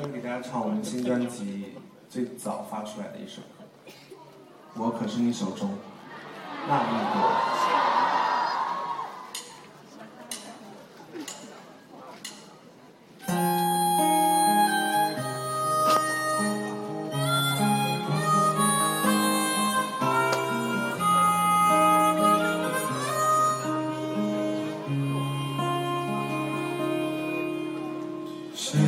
今天给大家唱我们新专辑最早发出来的一首歌，《我可是你手中那一朵》。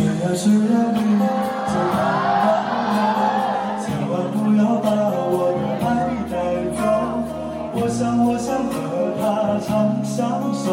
睡呀睡呀，你就慢慢流，千万不要把我的爱带走。我想我想和他长相守，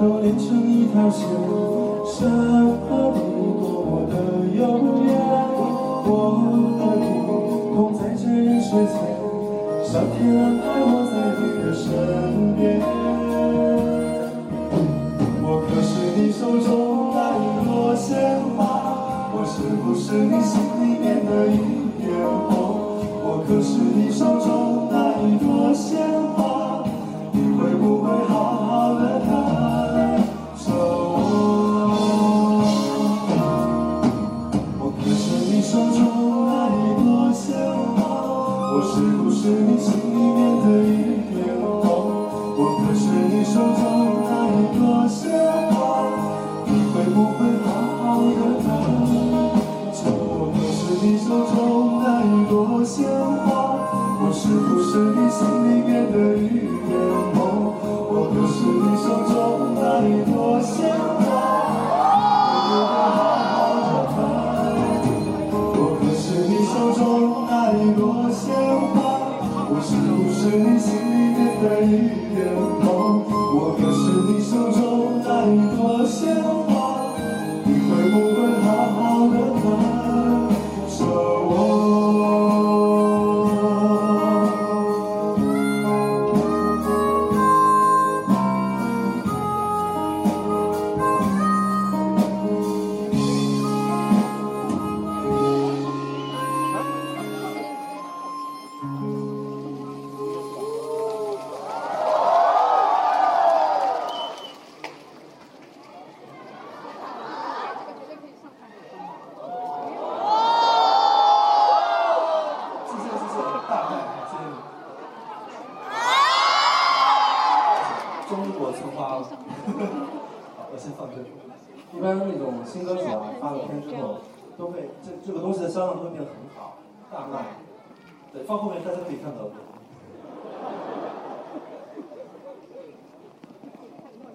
都连成一条线，山和地多么的悠远。我和你同在这人世间，上天安排我在你的身边。我可是你手中那一朵鲜花，我是不是你心里面的一片红？我可是你手朵鲜花，我是不是你心里面的一片红？我可是你手中那一朵鲜花，会不会好好的等？我可是你手中那一朵鲜花，我是不是你心里面的一片红？好，我先放这里。一般那种新歌手啊，发了片之后，都会这这个东西的销量都会变得很好，大卖。对，放后面大家可以看到。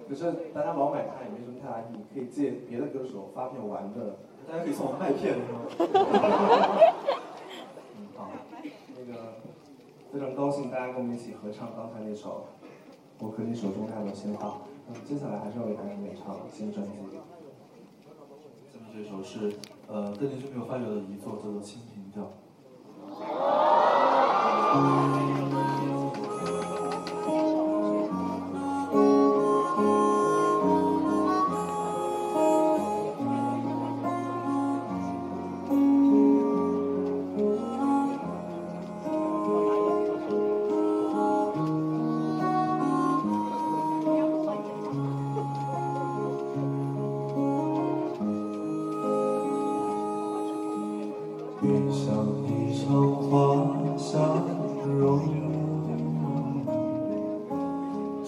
可是大家老买它也没什么太大意义，可以借别的歌手发片玩的，大家可以送我麦片，是吗？嗯，好，那个非常高兴大家跟我们一起合唱刚才那首《我和你手中那朵鲜花》。那么接下来还是要为大家演唱新专辑。下面这首是呃邓丽君没有发表的遗作，叫做《清平调》。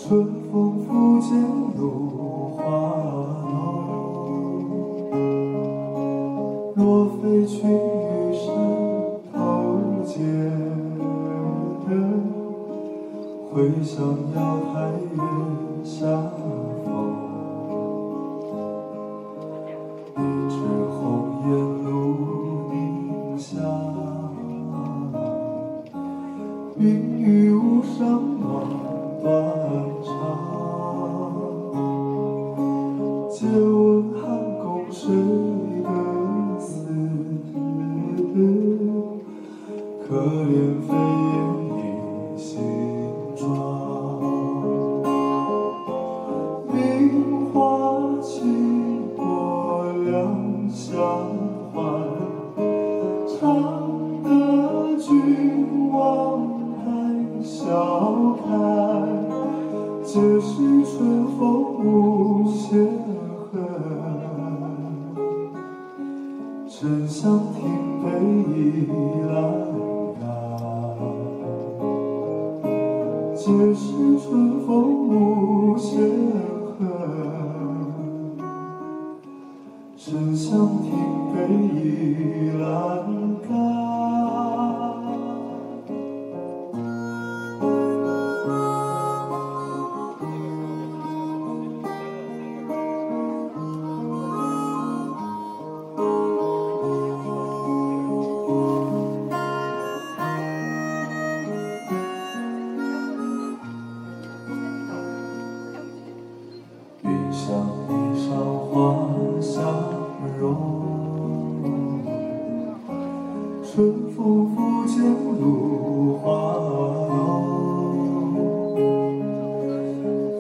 春风拂槛露华浓。若非群玉山头见，会向瑶借问汉宫谁得似？可怜飞燕倚新妆。名花倾国两相皆是春风无限恨，沉香亭北倚阑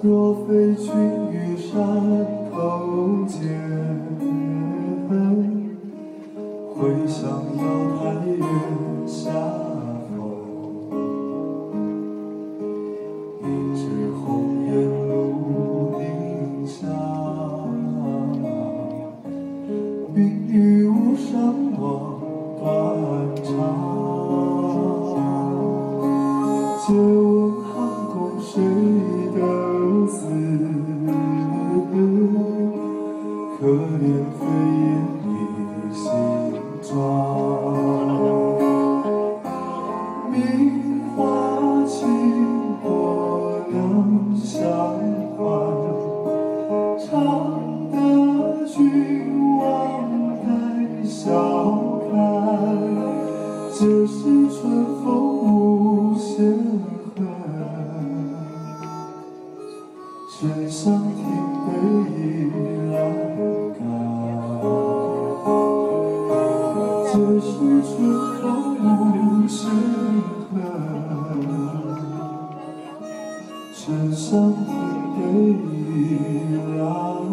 若非群玉山头见，会向瑶台月下这是春风无限恨，沉香亭北倚阑干。这是春风无限恨，沉香亭北倚阑。